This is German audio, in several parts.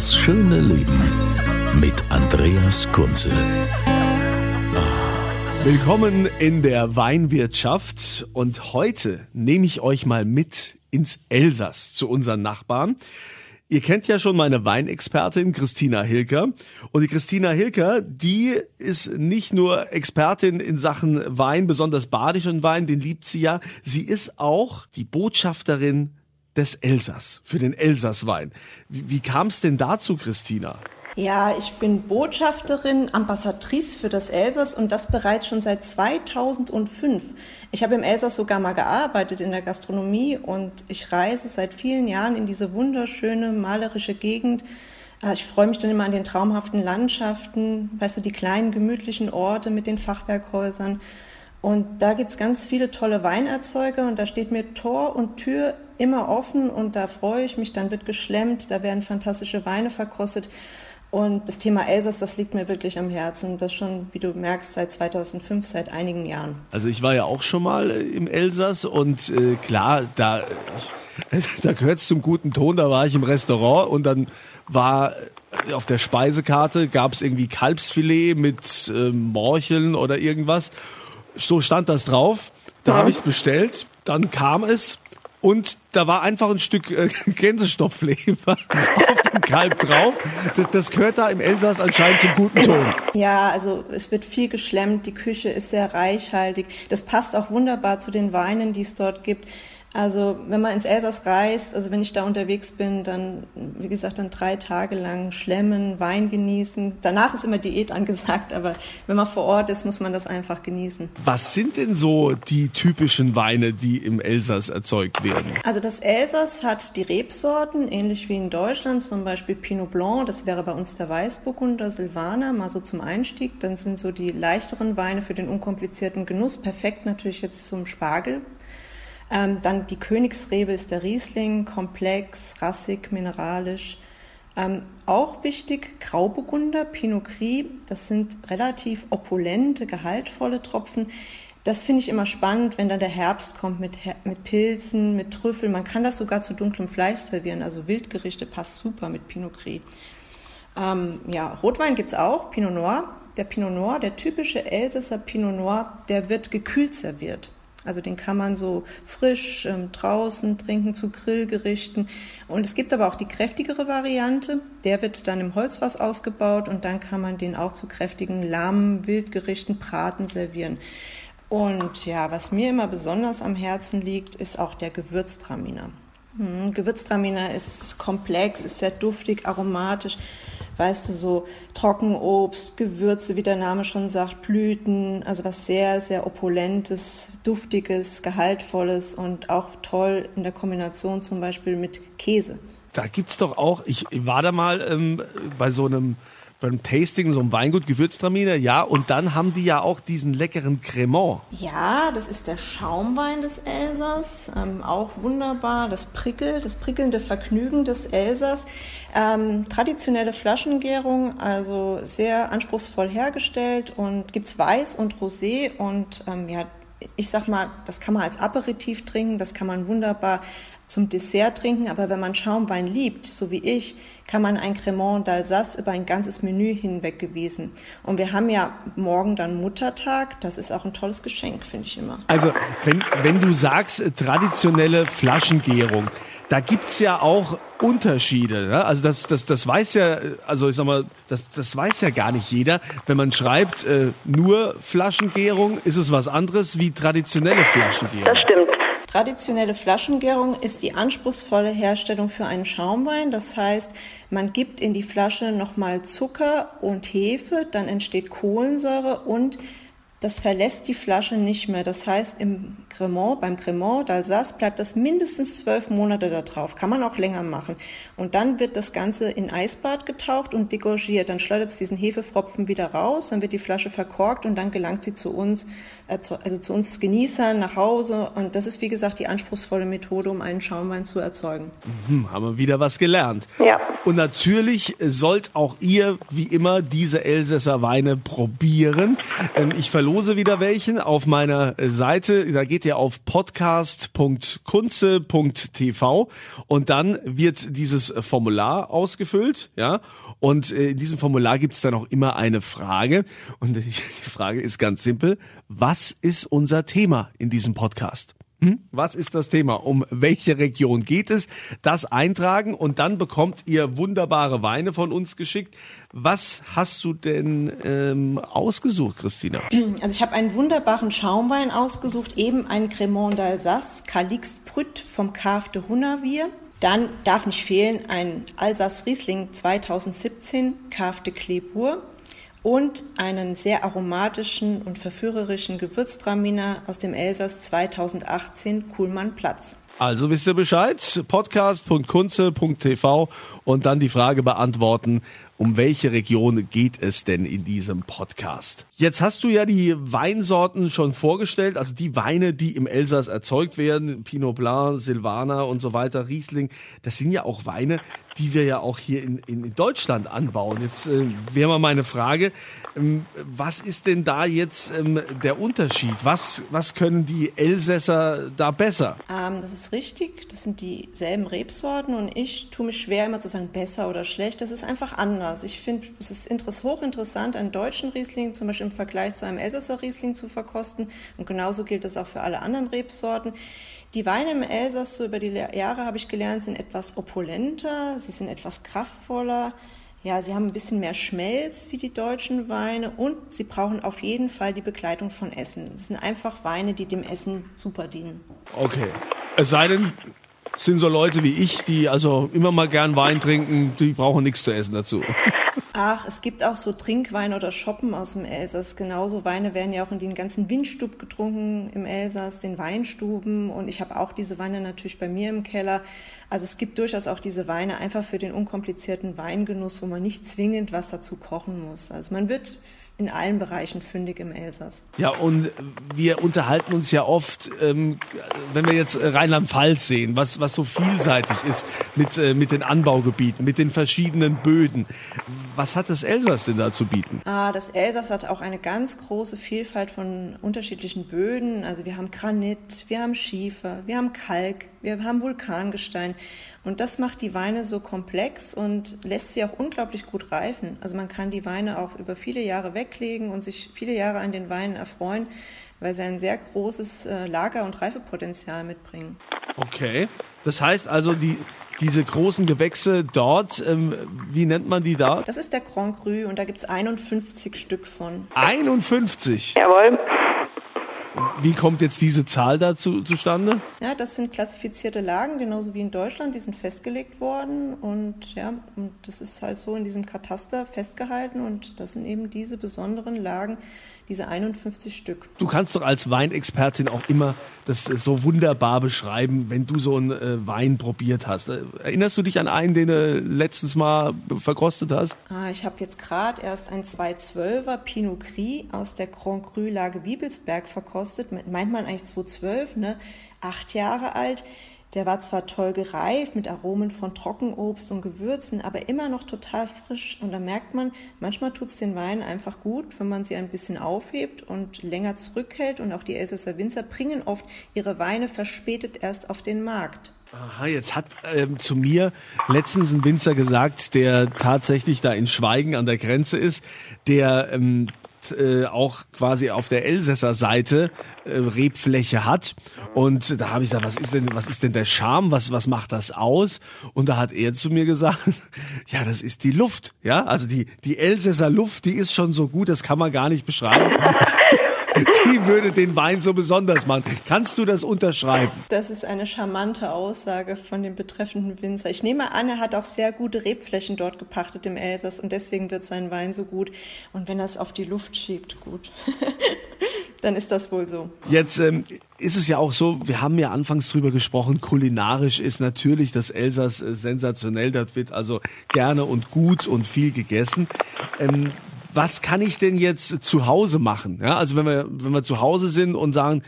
Das schöne Leben mit Andreas Kunze. Willkommen in der Weinwirtschaft und heute nehme ich euch mal mit ins Elsass zu unseren Nachbarn. Ihr kennt ja schon meine Weinexpertin Christina Hilker und die Christina Hilker, die ist nicht nur Expertin in Sachen Wein, besonders badischen Wein, den liebt sie ja, sie ist auch die Botschafterin des Elsass, für den Elsasswein. Wie, wie kam es denn dazu, Christina? Ja, ich bin Botschafterin, Ambassadrice für das Elsass und das bereits schon seit 2005. Ich habe im Elsass sogar mal gearbeitet in der Gastronomie und ich reise seit vielen Jahren in diese wunderschöne malerische Gegend. Äh, Ich freue mich dann immer an den traumhaften Landschaften, weißt du, die kleinen gemütlichen Orte mit den Fachwerkhäusern. Und da gibt's ganz viele tolle Weinerzeuger und da steht mir Tor und Tür immer offen und da freue ich mich, dann wird geschlemmt, da werden fantastische Weine verkostet. Und das Thema Elsass, das liegt mir wirklich am Herzen. Das schon, wie du merkst, seit 2005, seit einigen Jahren. Also ich war ja auch schon mal äh, im Elsass und äh, klar, da, da gehört es zum guten Ton, da war ich im Restaurant und dann war äh, auf der Speisekarte gab es irgendwie Kalbsfilet mit äh, Morcheln oder irgendwas. So stand das drauf. Da habe ich es bestellt. Dann kam es und da war einfach ein Stück äh, Gänsestoffleber auf dem Kalb drauf. Das, das gehört da im Elsass anscheinend zum guten Ton. Ja, also es wird viel geschlemmt, die Küche ist sehr reichhaltig. Das passt auch wunderbar zu den Weinen, die es dort gibt. Also wenn man ins Elsass reist, also wenn ich da unterwegs bin, dann, wie gesagt, dann drei Tage lang schlemmen, Wein genießen. Danach ist immer Diät angesagt, aber wenn man vor Ort ist, muss man das einfach genießen. Was sind denn so die typischen Weine, die im Elsass erzeugt werden? Also das Elsass hat die Rebsorten, ähnlich wie in Deutschland, zum Beispiel Pinot Blanc, das wäre bei uns der Weißburgunder, Silvaner, mal so zum Einstieg. Dann sind so die leichteren Weine für den unkomplizierten Genuss, perfekt natürlich jetzt zum Spargel. Ähm, dann die Königsrebe ist der Riesling, komplex, rassig, mineralisch. Ähm, auch wichtig, Grauburgunder, Pinot Gris, das sind relativ opulente, gehaltvolle Tropfen. Das finde ich immer spannend, wenn dann der Herbst kommt mit, mit Pilzen, mit Trüffeln. Man kann das sogar zu dunklem Fleisch servieren, also Wildgerichte passt super mit Pinot Gris. Ähm, ja, Rotwein gibt's auch, Pinot Noir. Der Pinot Noir, der typische Elsässer Pinot Noir, der wird gekühlt serviert. Also den kann man so frisch ähm, draußen trinken zu Grillgerichten. Und es gibt aber auch die kräftigere Variante. Der wird dann im Holzfass ausgebaut und dann kann man den auch zu kräftigen Lamm, Wildgerichten, Braten servieren. Und ja, was mir immer besonders am Herzen liegt, ist auch der Gewürztraminer. Hm, Gewürztraminer ist komplex, ist sehr duftig, aromatisch weißt du, so Trockenobst, Gewürze, wie der Name schon sagt, Blüten, also was sehr, sehr opulentes, duftiges, gehaltvolles und auch toll in der Kombination zum Beispiel mit Käse. Da gibt's doch auch, ich war da mal ähm, bei so einem beim Tasting so einem Weingut Gewürztraminer, ja, und dann haben die ja auch diesen leckeren Cremant. Ja, das ist der Schaumwein des Elsass, ähm, auch wunderbar, das Prickel, das prickelnde Vergnügen des Elsass. Ähm, traditionelle Flaschengärung, also sehr anspruchsvoll hergestellt und gibt's Weiß und Rosé und ähm, ja, ich sag mal, das kann man als Aperitif trinken, das kann man wunderbar zum Dessert trinken, aber wenn man Schaumwein liebt, so wie ich, kann man ein Cremant d'Alsace über ein ganzes Menü hinweg gewiesen. Und wir haben ja morgen dann Muttertag, das ist auch ein tolles Geschenk, finde ich immer. Also, wenn, wenn du sagst, äh, traditionelle Flaschengärung, da gibt's ja auch Unterschiede. Ne? Also das, das, das weiß ja, also ich sag mal, das, das weiß ja gar nicht jeder. Wenn man schreibt, äh, nur Flaschengärung, ist es was anderes wie traditionelle Flaschengärung. Das stimmt. Traditionelle Flaschengärung ist die anspruchsvolle Herstellung für einen Schaumwein. Das heißt, man gibt in die Flasche nochmal Zucker und Hefe, dann entsteht Kohlensäure und das verlässt die Flasche nicht mehr. Das heißt, im Cremant, beim Cremant d'Alsace bleibt das mindestens zwölf Monate da drauf. Kann man auch länger machen. Und dann wird das Ganze in Eisbad getaucht und degorgiert. Dann schleudert es diesen Hefefropfen wieder raus, dann wird die Flasche verkorkt und dann gelangt sie zu uns, äh, also zu uns Genießern nach Hause. Und das ist, wie gesagt, die anspruchsvolle Methode, um einen Schaumwein zu erzeugen. Mhm, haben wir wieder was gelernt. Ja. Und natürlich sollt auch ihr, wie immer, diese Elsässer Weine probieren. Ähm, ich verlose wieder welchen auf meiner Seite. Da geht ihr auf podcast.kunze.tv und dann wird dieses Formular ausgefüllt, ja. Und äh, in diesem Formular gibt es dann auch immer eine Frage. Und die Frage ist ganz simpel. Was ist unser Thema in diesem Podcast? Hm? Was ist das Thema? Um welche Region geht es? Das eintragen und dann bekommt ihr wunderbare Weine von uns geschickt. Was hast du denn ähm, ausgesucht, Christina? Also ich habe einen wunderbaren Schaumwein ausgesucht, eben einen Cremant d'Alsace, Calix Brut vom Cave Hunavier. Dann darf nicht fehlen ein Alsace Riesling 2017, Cave de Clébourg und einen sehr aromatischen und verführerischen Gewürztraminer aus dem Elsass 2018 Kuhlmann Platz. Also wisst ihr Bescheid, podcast.kunze.tv und dann die Frage beantworten, um welche Region geht es denn in diesem Podcast? Jetzt hast du ja die Weinsorten schon vorgestellt, also die Weine, die im Elsass erzeugt werden, Pinot Blanc, Silvaner und so weiter, Riesling, das sind ja auch Weine, die wir ja auch hier in, in Deutschland anbauen. Jetzt äh, wäre mal meine Frage, ähm, was ist denn da jetzt ähm, der Unterschied? Was, was können die Elsässer da besser? Ähm, das ist richtig, das sind dieselben Rebsorten und ich tue mich schwer immer zu sagen besser oder schlecht, das ist einfach anders. Ich finde, es ist hochinteressant, einen deutschen Riesling zum Beispiel im Vergleich zu einem Elsässer Riesling zu verkosten und genauso gilt das auch für alle anderen Rebsorten. Die Weine im Elsass, so über die Jahre habe ich gelernt, sind etwas opulenter, sie sind etwas kraftvoller. Ja, sie haben ein bisschen mehr Schmelz wie die deutschen Weine und sie brauchen auf jeden Fall die Begleitung von Essen. Es sind einfach Weine, die dem Essen super dienen. Okay. Es sei denn, sind so Leute wie ich, die also immer mal gern Wein trinken, die brauchen nichts zu essen dazu. Ach, es gibt auch so Trinkweine oder Shoppen aus dem Elsass. Genauso Weine werden ja auch in den ganzen Windstub getrunken im Elsass, den Weinstuben. Und ich habe auch diese Weine natürlich bei mir im Keller. Also es gibt durchaus auch diese Weine einfach für den unkomplizierten Weingenuss, wo man nicht zwingend was dazu kochen muss. Also man wird in allen Bereichen fündig im Elsass. Ja, und wir unterhalten uns ja oft, ähm, wenn wir jetzt Rheinland-Pfalz sehen, was, was so vielseitig ist mit, äh, mit den Anbaugebieten, mit den verschiedenen Böden. Was hat das Elsass denn da zu bieten? Ah, das Elsass hat auch eine ganz große Vielfalt von unterschiedlichen Böden. Also wir haben Granit, wir haben Schiefer, wir haben Kalk, wir haben Vulkangestein. Und das macht die Weine so komplex und lässt sie auch unglaublich gut reifen. Also man kann die Weine auch über viele Jahre weglegen und sich viele Jahre an den Weinen erfreuen, weil sie ein sehr großes äh, Lager- und Reifepotenzial mitbringen. Okay. Das heißt also, die, diese großen Gewächse dort, ähm, wie nennt man die da? Das ist der Grand Cru und da gibt es 51 Stück von. 51? Jawohl. Wie kommt jetzt diese Zahl dazu zustande? Ja, das sind klassifizierte Lagen, genauso wie in Deutschland. Die sind festgelegt worden und ja, und das ist halt so in diesem Kataster festgehalten und das sind eben diese besonderen Lagen, diese 51 Stück. Du kannst doch als Weinexpertin auch immer das so wunderbar beschreiben, wenn du so einen äh, Wein probiert hast. Äh, erinnerst du dich an einen, den du letztens mal verkostet hast? Ah, ich habe jetzt gerade erst ein 212er Pinot Gris aus der Grand Cru Lage Bibelsberg verkostet. Meint man eigentlich 212, ne? Acht Jahre alt. Der war zwar toll gereift mit Aromen von Trockenobst und Gewürzen, aber immer noch total frisch. Und da merkt man, manchmal tut es den Wein einfach gut, wenn man sie ein bisschen aufhebt und länger zurückhält. Und auch die Elsässer Winzer bringen oft ihre Weine verspätet erst auf den Markt. Aha, jetzt hat ähm, zu mir letztens ein Winzer gesagt, der tatsächlich da in Schweigen an der Grenze ist, der ähm, äh, auch quasi auf der Elsässer Seite äh, Rebfläche hat und da habe ich gesagt, was ist denn was ist denn der Charme, was was macht das aus? Und da hat er zu mir gesagt, ja, das ist die Luft, ja? Also die die Elsässer Luft, die ist schon so gut, das kann man gar nicht beschreiben. die würde den Wein so besonders machen. Kannst du das unterschreiben? Das ist eine charmante Aussage von dem betreffenden Winzer. Ich nehme an, er hat auch sehr gute Rebflächen dort gepachtet im Elsass und deswegen wird sein Wein so gut. Und wenn er es auf die Luft schiebt, gut. dann ist das wohl so. Jetzt ähm, ist es ja auch so, wir haben ja anfangs drüber gesprochen, kulinarisch ist natürlich das Elsass äh, sensationell, das wird also gerne und gut und viel gegessen. Ähm, was kann ich denn jetzt zu Hause machen? Ja, also wenn wir, wenn wir zu Hause sind und sagen,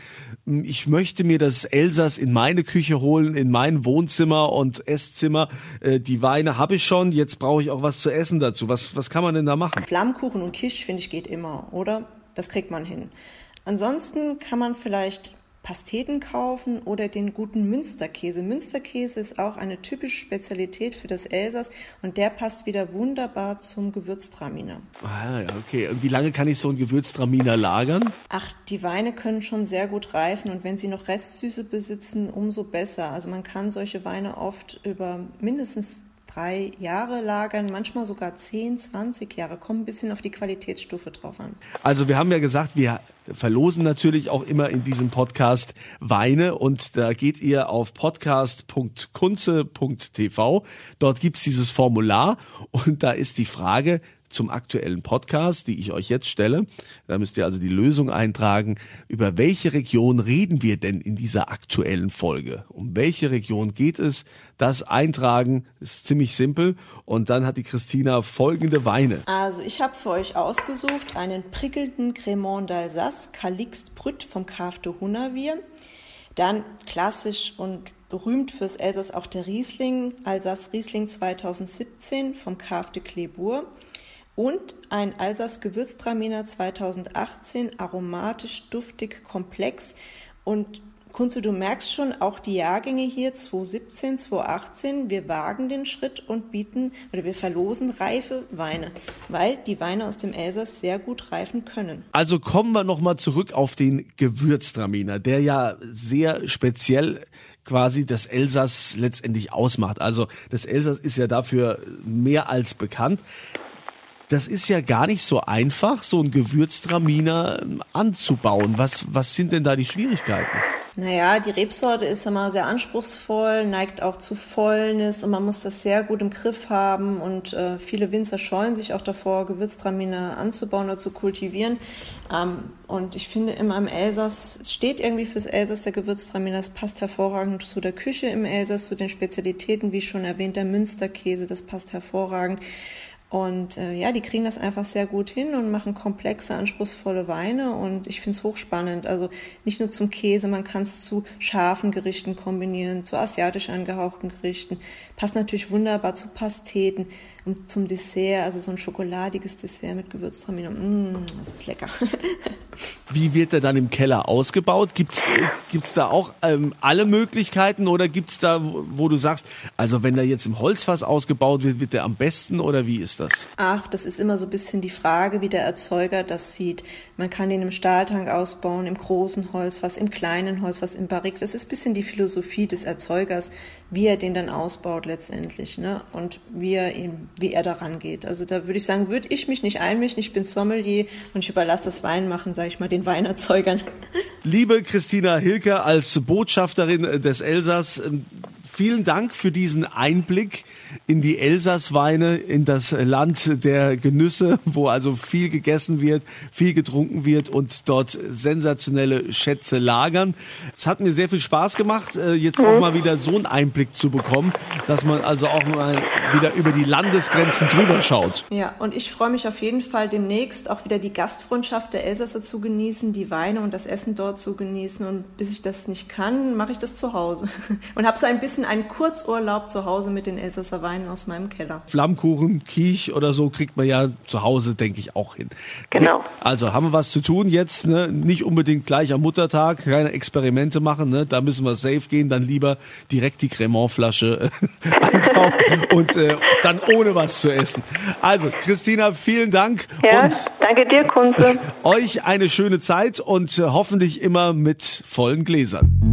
ich möchte mir das Elsass in meine Küche holen, in mein Wohnzimmer und Esszimmer. Äh, die Weine habe ich schon, jetzt brauche ich auch was zu essen dazu. Was, was kann man denn da machen? Flammkuchen und Kisch, finde ich, geht immer, oder? Das kriegt man hin. Ansonsten kann man vielleicht Pasteten kaufen oder den guten Münsterkäse. Münsterkäse ist auch eine typische Spezialität für das Elsass und der passt wieder wunderbar zum Gewürztraminer. Ah, okay. Und wie lange kann ich so einen Gewürztraminer lagern? Ach, die Weine können schon sehr gut reifen und wenn sie noch Restsüße besitzen, umso besser. Also man kann solche Weine oft über mindestens drei Jahre lagern, manchmal sogar 10, 20 Jahre. Kommt ein bisschen auf die Qualitätsstufe drauf an. Also wir haben ja gesagt, wir verlosen natürlich auch immer in diesem Podcast Weine und da geht ihr auf podcast.kunze.tv. Dort gibt's dieses Formular und da ist die Frage, zum aktuellen Podcast, die ich euch jetzt stelle. Da müsst ihr also die Lösung eintragen. Über welche Region reden wir denn in dieser aktuellen Folge? Um welche Region geht es? Das eintragen ist ziemlich simpel. Und dann hat die Christina folgende Weine. Also ich habe für euch ausgesucht einen prickelnden Cremant d'Alsace Calixte Brüt vom Kafte Hunavier. Dann klassisch und berühmt fürs Elsass auch der Riesling, Alsace Riesling 2017 vom Kafte Clebourg und ein Alsace Gewürztraminer 2018, aromatisch, duftig, komplex und Kunze, du merkst schon, auch die Jahrgänge hier 2017, 2018, wir wagen den Schritt und bieten oder wir verlosen reife Weine, weil die Weine aus dem Elsass sehr gut reifen können. Also kommen wir nochmal zurück auf den Gewürztraminer, der ja sehr speziell quasi das Elsass letztendlich ausmacht. Also das Elsass ist ja dafür mehr als bekannt das ist ja gar nicht so einfach, so ein Gewürztraminer ähm, anzubauen. Was, was sind denn da die Schwierigkeiten? Naja, die Rebsorte ist immer sehr anspruchsvoll, neigt auch zu Fäulnis und man muss das sehr gut im Griff haben und äh, viele Winzer scheuen sich auch davor, Gewürztraminer anzubauen oder zu kultivieren. Ähm, und ich finde immer im Elsass, es steht irgendwie fürs Elsass der Gewürztraminer, es passt hervorragend zu der Küche im Elsass, zu den Spezialitäten, wie schon erwähnt, der Münsterkäse, das passt hervorragend. Und äh, ja, die kriegen das einfach sehr gut hin und machen komplexe, anspruchsvolle Weine. Und ich finde es hochspannend. Also nicht nur zum Käse, man kann es zu scharfen Gerichten kombinieren, zu asiatisch angehauchten Gerichten. Passt natürlich wunderbar zu Pasteten und zum Dessert, also so ein schokoladiges Dessert mit Gewürztraminer. Mmh, das ist lecker. Wie wird der dann im Keller ausgebaut? Gibt's gibt's da auch ähm, alle Möglichkeiten oder gibt's da, wo, wo, du sagst, also wenn der jetzt im Holzfass ausgebaut wird, wird der am besten oder wie ist das? Ach, das ist immer so ein bisschen die Frage, wie der Erzeuger das sieht. Man kann den im Stahltank ausbauen, im großen Holzfass, im kleinen Holzfass, im Barrik. Das ist ein bisschen die Philosophie des Erzeugers, wie er den dann ausbaut letztendlich, ne? Und wie er ihn, wie er daran geht. Also da würde ich sagen, würde ich mich nicht einmischen. Ich bin Sommelier und ich überlasse das Weinmachen, sage ich mal, den Weinerzeugern. Liebe Christina Hilke als Botschafterin des Elsass, vielen Dank für diesen Einblick in die Elsassweine, in das Land der Genüsse, wo also viel gegessen wird, viel getrunken wird und dort sensationelle Schätze lagern. Es hat mir sehr viel Spaß gemacht, äh, jetzt auch mal wieder so einen Einblick zu bekommen, dass man also auch mal wieder über die Landesgrenzen drüber schaut. Ja, und ich freue mich auf jeden Fall demnächst auch wieder die Gastfreundschaft der Elsasser zu genießen, die Weine und das Essen dort zu genießen. Und bis ich das nicht kann, mache ich das zu Hause und habe so ein bisschen einen Kurzurlaub zu Hause mit den Elsasser Weinen aus meinem Keller. Flammkuchen, Kiech oder so kriegt man ja zu Hause, denke ich, auch hin. Genau. Also haben wir was zu tun jetzt, ne? nicht unbedingt gleich am Muttertag, keine Experimente machen, ne? da müssen wir safe gehen, dann lieber direkt die Cremant-Flasche äh, einkaufen und äh, dann ohne was zu essen. Also Christina, vielen Dank. Ja, und danke dir, Kunze. Euch eine schöne Zeit und äh, hoffentlich immer mit vollen Gläsern.